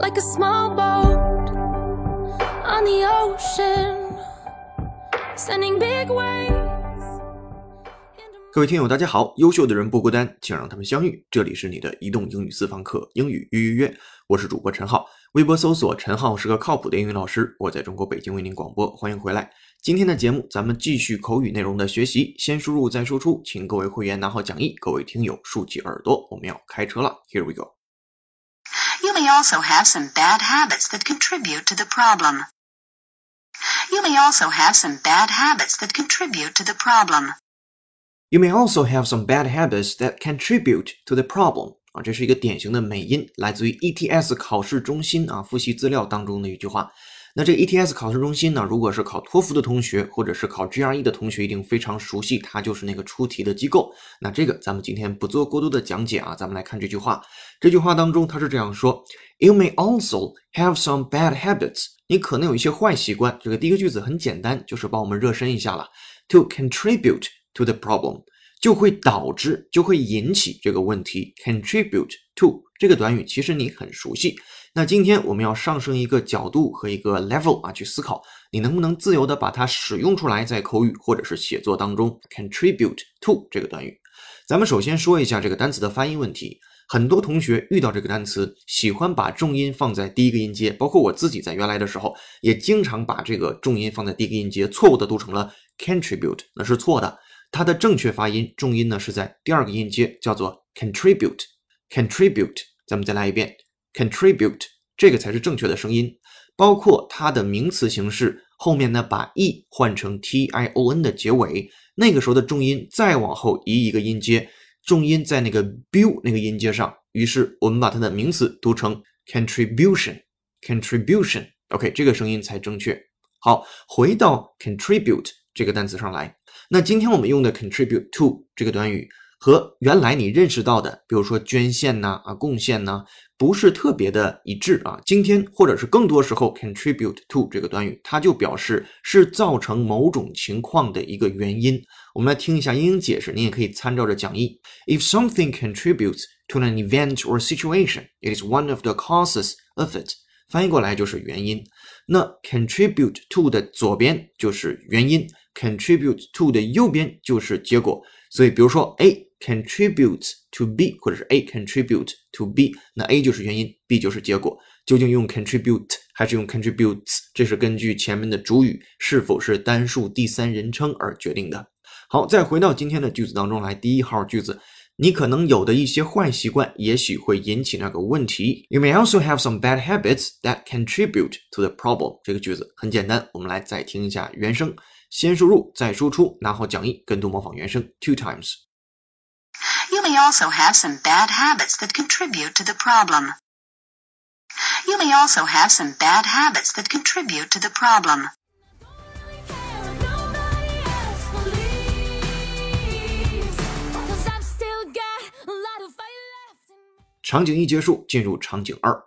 like a small boat on the ocean, sending big waves. 各位听友，大家好！优秀的人不孤单，请让他们相遇。这里是你的移动英语私房课英语预约，我是主播陈浩。微博搜索“陈浩是个靠谱的英语老师”，我在中国北京为您广播，欢迎回来。今天的节目，咱们继续口语内容的学习，先输入再输出，请各位会员拿好讲义，各位听友竖起耳朵，我们要开车了。Here we go. You may also have some bad habits that contribute to the problem. You may also have some bad habits that contribute to the problem. You may also have some bad habits that contribute to the problem. 啊，这是一个典型的美音，来自于 ETS 考试中心啊复习资料当中的一句话。 那这个 ETS 考试中心呢，如果是考托福的同学，或者是考 GRE 的同学，一定非常熟悉，它就是那个出题的机构。那这个咱们今天不做过多的讲解啊，咱们来看这句话。这句话当中，它是这样说：You may also have some bad habits。你可能有一些坏习惯。这个第一个句子很简单，就是帮我们热身一下了。To contribute to the problem。就会导致，就会引起这个问题。contribute to 这个短语其实你很熟悉。那今天我们要上升一个角度和一个 level 啊，去思考你能不能自由的把它使用出来，在口语或者是写作当中。contribute to 这个短语，咱们首先说一下这个单词的发音问题。很多同学遇到这个单词，喜欢把重音放在第一个音节，包括我自己在原来的时候，也经常把这个重音放在第一个音节，错误的读成了 contribute，那是错的。它的正确发音重音呢是在第二个音阶，叫做 contribute，contribute。咱们再来一遍，contribute，这个才是正确的声音。包括它的名词形式后面呢，把 e 换成 t i o n 的结尾，那个时候的重音再往后移一个音阶，重音在那个 bu 那个音阶上。于是我们把它的名词读成 contribution，contribution。OK，这个声音才正确。好，回到 contribute 这个单词上来。那今天我们用的 contribute to 这个短语和原来你认识到的，比如说捐献呐啊贡献呐，不是特别的一致啊。今天或者是更多时候，contribute to 这个短语，它就表示是造成某种情况的一个原因。我们来听一下英英解释，你也可以参照着讲义。If something contributes to an event or situation, it is one of the causes of it。翻译过来就是原因。那 contribute to 的左边就是原因。contribute to 的右边就是结果，所以比如说哎 contributes to B，或者是 A contribute to B，那 A 就是原因，B 就是结果。究竟用 contribute 还是用 contributes，这是根据前面的主语是否是单数第三人称而决定的。好，再回到今天的句子当中来，第一号句子，你可能有的一些坏习惯，也许会引起那个问题。You may also have some bad habits that contribute to the problem。这个句子很简单，我们来再听一下原声。先输入，再输出，拿好讲义，跟读模仿原声 two times。You may also have some bad habits that contribute to the problem. You may also have some bad habits that contribute to the problem.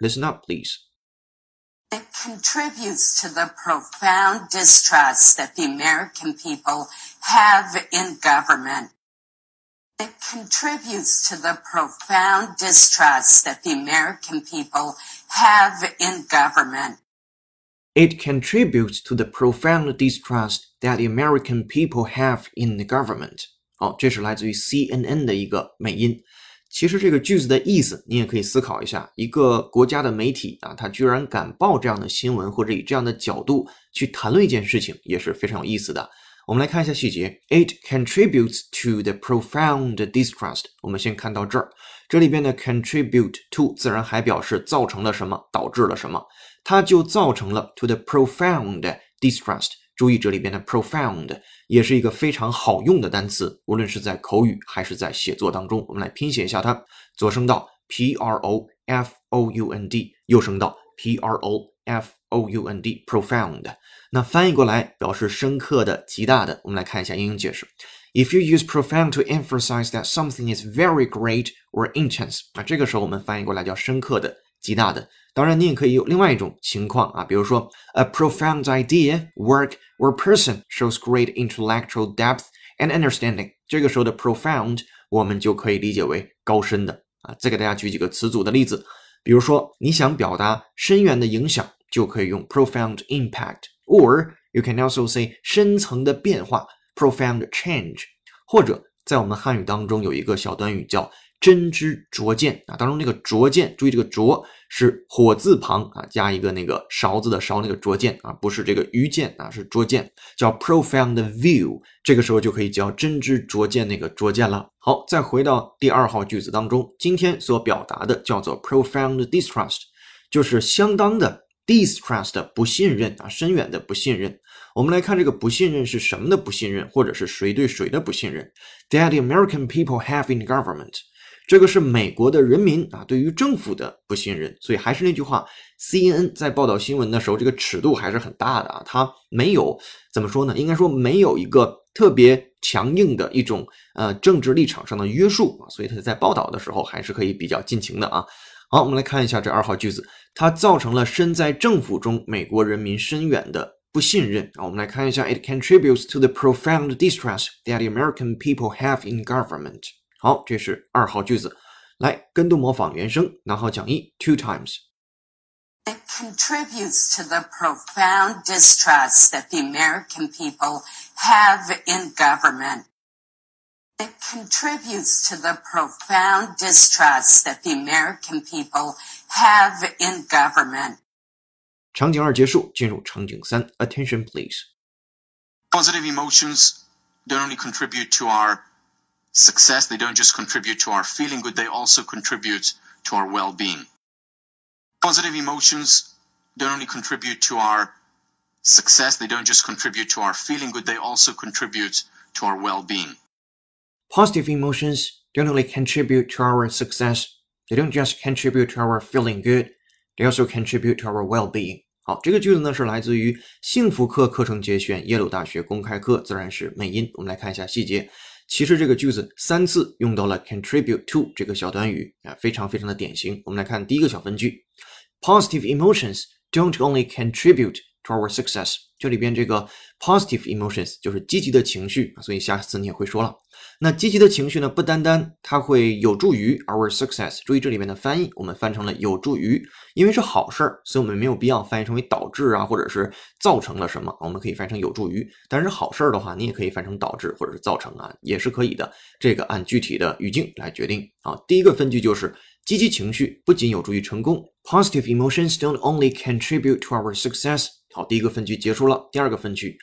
Listen up, please. It contributes to the profound distrust that the American people have in government It contributes to the profound distrust that the American people have in government. It contributes to the profound distrust that the American people have in the government. 好，这是来自于 CNN 的一个美音。其实这个句子的意思，你也可以思考一下：一个国家的媒体啊，他居然敢报这样的新闻，或者以这样的角度去谈论一件事情，也是非常有意思的。 我们来看一下细节。It contributes to the profound distrust。我们先看到这儿，这里边的 contribute to 自然还表示造成了什么，导致了什么，它就造成了 to the profound distrust。注意这里边的 profound 也是一个非常好用的单词，无论是在口语还是在写作当中。我们来拼写一下它，左声道 p r o f o u n d，右声道 p r o f o u n d，profound。那翻译过来表示深刻的、极大的。我们来看一下英英解释：If you use profound to emphasize that something is very great or intense，啊，这个时候我们翻译过来叫深刻的、极大的。当然，你也可以有另外一种情况啊，比如说，a profound idea, work or person shows great intellectual depth and understanding。这个时候的 profound 我们就可以理解为高深的啊。再给大家举几个词组的例子 比如说，你想表达深远的影响，就可以用 profound impact，or you can also say 深层的变化 profound change，或者在我们汉语当中有一个小短语叫真知灼见啊，当中那个灼见，注意这个灼是火字旁啊加一个那个勺子的勺那个灼见啊，不是这个鱼见啊，是灼见，叫 profound view，这个时候就可以叫真知灼见那个灼见了。好，再回到第二号句子当中，今天所表达的叫做 profound distrust，就是相当的 distrust 不信任啊，深远的不信任。我们来看这个不信任是什么的不信任，或者是谁对谁的不信任？That the American people have in government。这个是美国的人民啊对于政府的不信任，所以还是那句话，CNN 在报道新闻的时候，这个尺度还是很大的啊，它没有怎么说呢？应该说没有一个特别强硬的一种呃政治立场上的约束啊，所以他在报道的时候还是可以比较尽情的啊。好，我们来看一下这二号句子，它造成了身在政府中美国人民深远的不信任啊。我们来看一下，It contributes to the profound distrust that the American people have in government。好，这是二号句子，来跟读模仿原声，拿好讲义 two times。 It contributes to the profound distrust that the American people have in government. It contributes to the profound distrust that the American people have in government. 场景二结束，进入场景三，Attention please。 positive emotions don't only contribute to our success, they don't just contribute to our feeling good, they also contribute to our well being. Positive emotions don't only contribute to our success, they don't just contribute to our feeling good, they also contribute to our well being. Positive emotions don't only contribute to our success, they don't just contribute to our feeling good, they also contribute to our well-being. 好，这个句子呢是来自于幸福课课程节选耶鲁大学公开课自然史美音。我们来看一下细节。 其实这个句子三次用到了 contribute to 这个小短语啊，非常非常的典型。我们来看第一个小分句，Positive emotions don't only contribute to our success。这里边这个 positive emotions 就是积极的情绪，所以下次你也会说了。那积极的情绪呢，不单单它会有助于 our success，注意这里面的翻译，我们翻成了有助于，因为是好事儿，所以我们没有必要翻译成为导致啊，或者是造成了什么，我们可以翻译成有助于。但是好事儿的话，你也可以翻成导致或者是造成啊，也是可以的。这个按具体的语境来决定啊。第一个分句就是积极情绪不仅有助于成功，positive emotions don't only contribute to our success。好，第一个分句结束了，第二个分句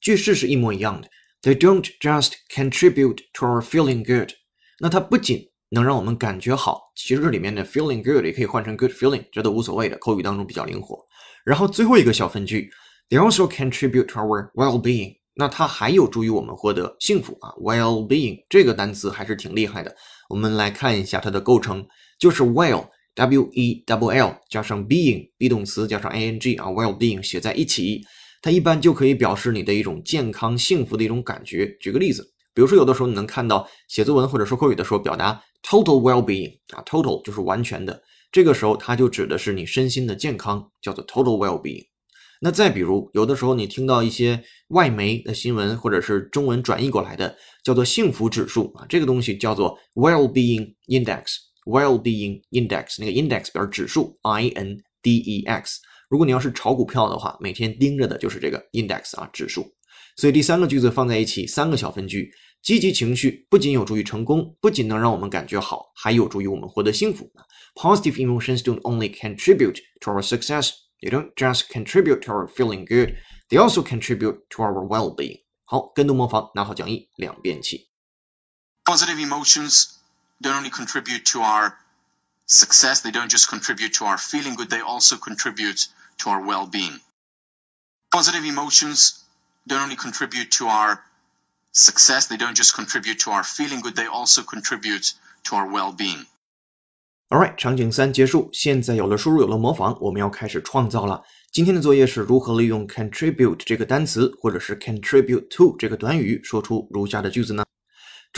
句式是一模一样的。They don't just contribute to our feeling good。那它不仅能让我们感觉好，其实这里面的 feeling good 也可以换成 good feeling，这都无所谓的，口语当中比较灵活。然后最后一个小分句，They also contribute to our well-being。那它还有助于我们获得幸福啊，well-being 这个单词还是挺厉害的。我们来看一下它的构成，就是 well。W E W L 加上 being be 动词加上 ing 啊，well-being 写在一起，它一般就可以表示你的一种健康、幸福的一种感觉。举个例子，比如说有的时候你能看到写作文或者说口语的时候表达 total well-being 啊，total 就是完全的，这个时候它就指的是你身心的健康，叫做 total well-being。那再比如，有的时候你听到一些外媒的新闻或者是中文转译过来的，叫做幸福指数啊，这个东西叫做 well-being index。Well-being index 那个 index 表示指数，I N D E X。如果你要是炒股票的话，每天盯着的就是这个 index 啊指数。所以第三个句子放在一起，三个小分句，积极情绪不仅有助于成功，不仅能让我们感觉好，还有助于我们获得幸福。Positive emotions don't only contribute to our success, they don't just contribute to our feeling good, they also contribute to our well-being。好，跟读模仿，拿好讲义，两遍起。 Positive emotions don't only contribute to our success, they don't just contribute to our feeling good, they also contribute to our well being. Positive emotions don't only contribute to our success, they don't just contribute to our feeling good, they also contribute to our well being. Alright，场景三结束，现在有了输入，有了模仿，我们要开始创造了。今天的作业是如何利用 contribute 这个单词，或者是 contribute to 这个短语，说出如下的句子呢？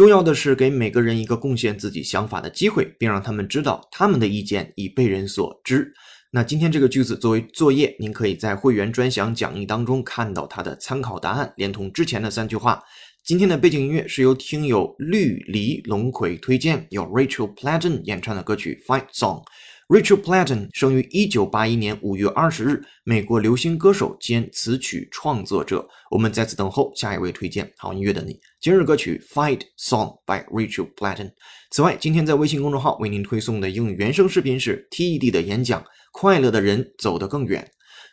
重要的是给每个人一个贡献自己想法的机会，并让他们知道他们的意见已被人所知。那今天这个句子作为作业，您可以在会员专享讲义当中看到它的参考答案，连同之前的三句话。今天的背景音乐是由听友绿篱龙葵推荐，由 Rachel Platten 演唱的歌曲《Fight Song》。Rachel Platten 生于一九八一年五月二十日，美国流行歌手兼词曲创作者。我们在此等候下一位推荐好音乐的你。今日歌曲《Fight Song》by Rachel Platten。此外，今天在微信公众号为您推送的英语原声视频是 TED 的演讲：快乐的人走得更远。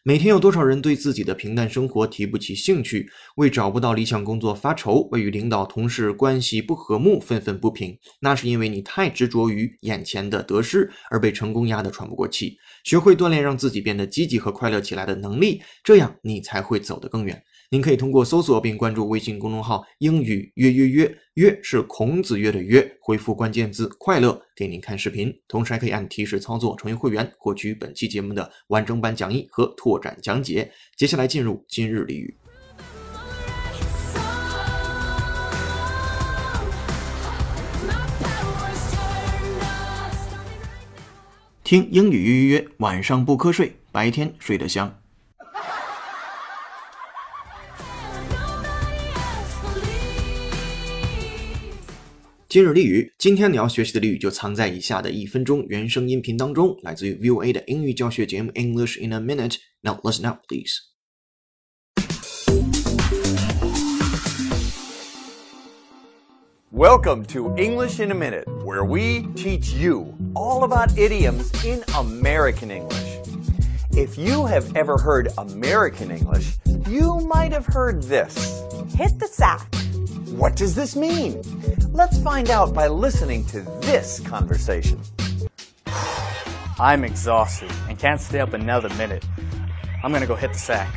每天有多少人对自己的平淡生活提不起兴趣，为找不到理想工作发愁，为与领导同事关系不和睦愤愤不平？那是因为你太执着于眼前的得失，而被成功压得喘不过气。学会锻炼让自己变得积极和快乐起来的能力，这样你才会走得更远。您可以通过搜索并关注微信公众号“英语约约约”，约是孔子约的约，回复关键字“快乐”给您看视频，同时还可以按提示操作成为会员，获取本期节目的完整版讲义和拓展讲解。接下来进入今日俚语，听英语约约约，晚上不瞌睡，白天睡得香。今日俚语，今天你要学习的俚语就藏在以下的一分钟原声音频当中，来自于 VOA 的英语教学节目 English in a Minute。Now listen up, please. Welcome to English in a Minute, where we teach you all about idioms in American English. If you have ever heard American English, you might have heard this. Hit the sack. what does this mean? Let's find out by listening to this conversation. I'm exhausted and can't stay up another minute. I'm gonna go hit the sack.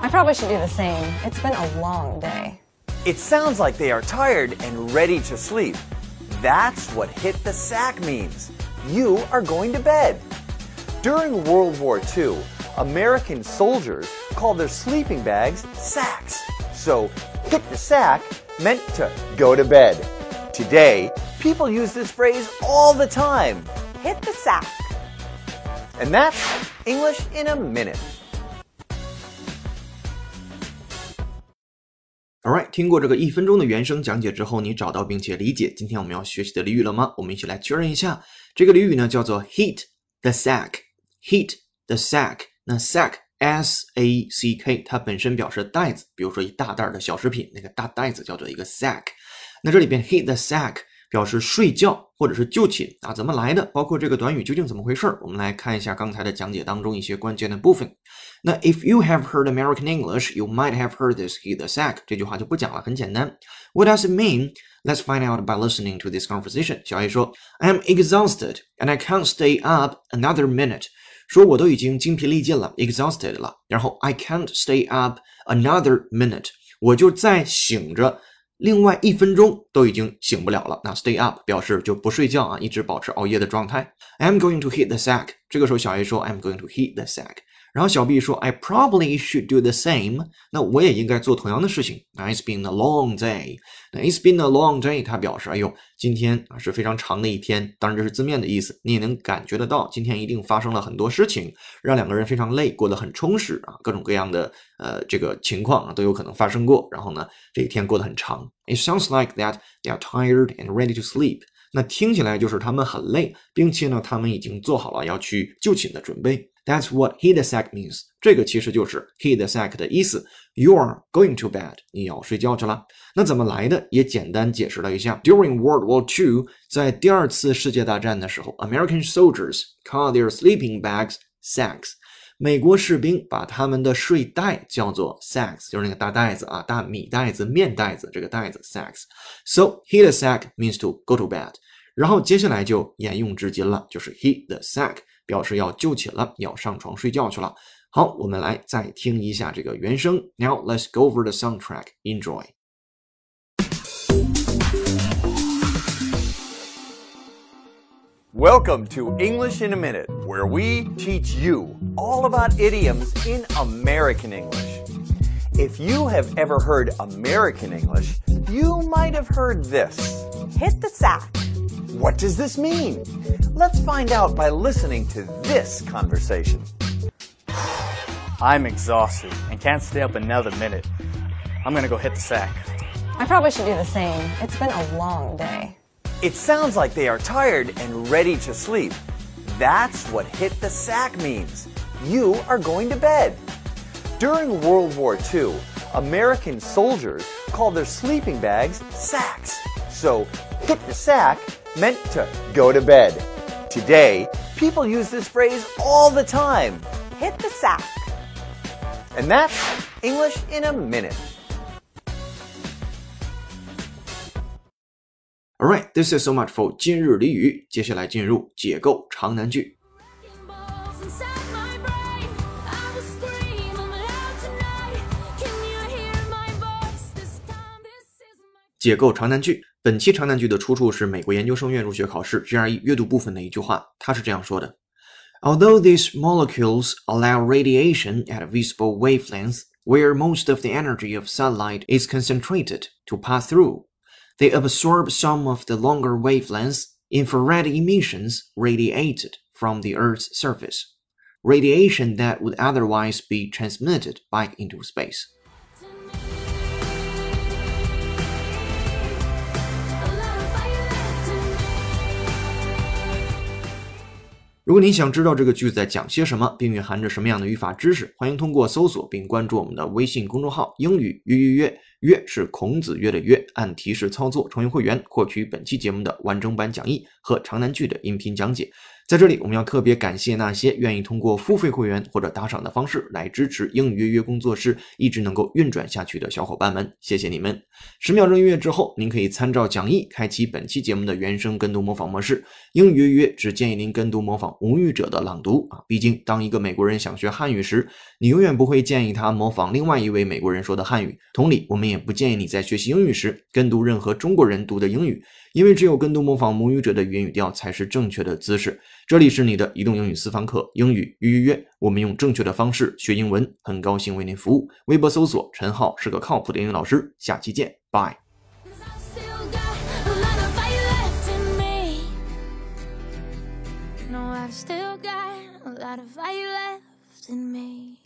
I probably should do the same. It's been a long day. It sounds like they are tired and ready to sleep. That's what hit the sack means. You are going to bed. During World War II, American soldiers called their sleeping bags sacks. So, hit the sack meant to go to bed. Today, people use this phrase all the time. Hit the sack. And that's English in a minute. Alright，听过这个一分钟的原声讲解之后，你找到并且理解今天我们要学习的俚语了吗？我们一起来确认一下。这个俚语呢叫做 heat the sack。heat the sack。那 sack S A C K 它本身表示袋子，比如说一大袋的小食品，那个大袋子叫做一个 sack。那这里边 hit the sack 表示睡觉或者是就寝啊，怎么来的？包括这个短语究竟怎么回事？我们来看一下刚才的讲解当中一些关键的部分。那 If you have heard American English, you might have heard this hit the sack 这句话就不讲了，很简单。What does it mean? Let's find out by listening to this conversation. 小 A 说，I'm exhausted and I can't stay up another minute. 说我都已经精疲力尽了，exhausted 了，然后 I can't stay up another minute，我就再醒着。另外一分钟都已经醒不了了。那 stay up 表示就不睡觉啊，一直保持熬夜的状态。I'm going to hit the sack。这个时候小 A 说 I'm going to hit the sack。然后小 B 说 I probably should do the same。那我也应该做同样的事情。那 It's been a long day。那 It's been a long day，它表示哎呦，今天啊是非常长的一天。当然这是字面的意思，你也能感觉得到，今天一定发生了很多事情，让两个人非常累，过得很充实啊，各种各样的呃这个情况啊都有可能发生过。然后呢，这一天过得很长。It sounds like that they are tired and ready to sleep。那听起来就是他们很累，并且呢，他们已经做好了要去就寝的准备。That's what hit the sack means。这个其实就是 hit the sack 的意思。You are going to bed，你要睡觉去了。那怎么来的？也简单解释了一下。During World War II，在第二次世界大战的时候，American soldiers call their sleeping bags sacks。美国士兵把他们的睡袋叫做 sacks，就是那个大袋子啊，大米袋子、面袋子这个袋子 sacks。So hit the sack means to go to bed。然后接下来就沿用至今了，就是 hit the sack。 表示要就寝了，要上床睡觉去了。好，我们来再听一下这个原声。Now let's go over the soundtrack. Enjoy. Welcome to English in a Minute, where we teach you all about idioms in American English. If you have ever heard American English, you might have heard this. Hit the sack. What does this mean? Let's find out by listening to this conversation. I'm exhausted and can't stay up another minute. I'm gonna go hit the sack. I probably should do the same. It's been a long day. It sounds like they are tired and ready to sleep. That's what hit the sack means. You are going to bed. During World War II, American soldiers called their sleeping bags sacks. So, hit the sack meant to go to bed. Today, people use this phrase all the time. Hit the sack. And that's English in a minute. Alright, this is so much for 今日俚语。接下来进入解构长难句。 balls inside my brain. I will scream I'm loud tonight. Can you hear my voice? This time, this is my. 解构长难句。 本期长难句的出处是美国研究生院入学考试 GRE 阅读部分的一句话，它是这样说的：Although these molecules allow radiation at visible wavelengths, where most of the energy of sunlight is concentrated to pass through, they absorb some of the longer wavelengths infrared emissions radiated from the Earth's surface, radiation that would otherwise be transmitted back into space. 如果您想知道这个句子在讲些什么，并蕴含着什么样的语法知识，欢迎通过搜索并关注我们的微信公众号“英语约约约”，约是孔子约的约，按提示操作成为会员，获取本期节目的完整版讲义和长难句的音频讲解。在这里，我们要特别感谢那些愿意通过付费会员或者打赏的方式来支持英语约约工作室一直能够运转下去的小伙伴们，谢谢你们！十秒钟音乐之后，您可以参照讲义开启本期节目的原声跟读模仿模式。英语约约只建议您跟读模仿母语者的朗读啊，毕竟当一个美国人想学汉语时，你永远不会建议他模仿另外一位美国人说的汉语。同理，我们也不建议你在学习英语时跟读任何中国人读的英语，因为只有跟读模仿母语者的语言语调才是正确的姿势。这里是你的移动英语私房课，英语约约，我们用正确的方式学英文，很高兴为您服务。微博搜索陈浩是个靠谱的英语老师，下期见，拜。Cause I've still got a lot of fire left in me. No, I've still got a lot of fire left in me.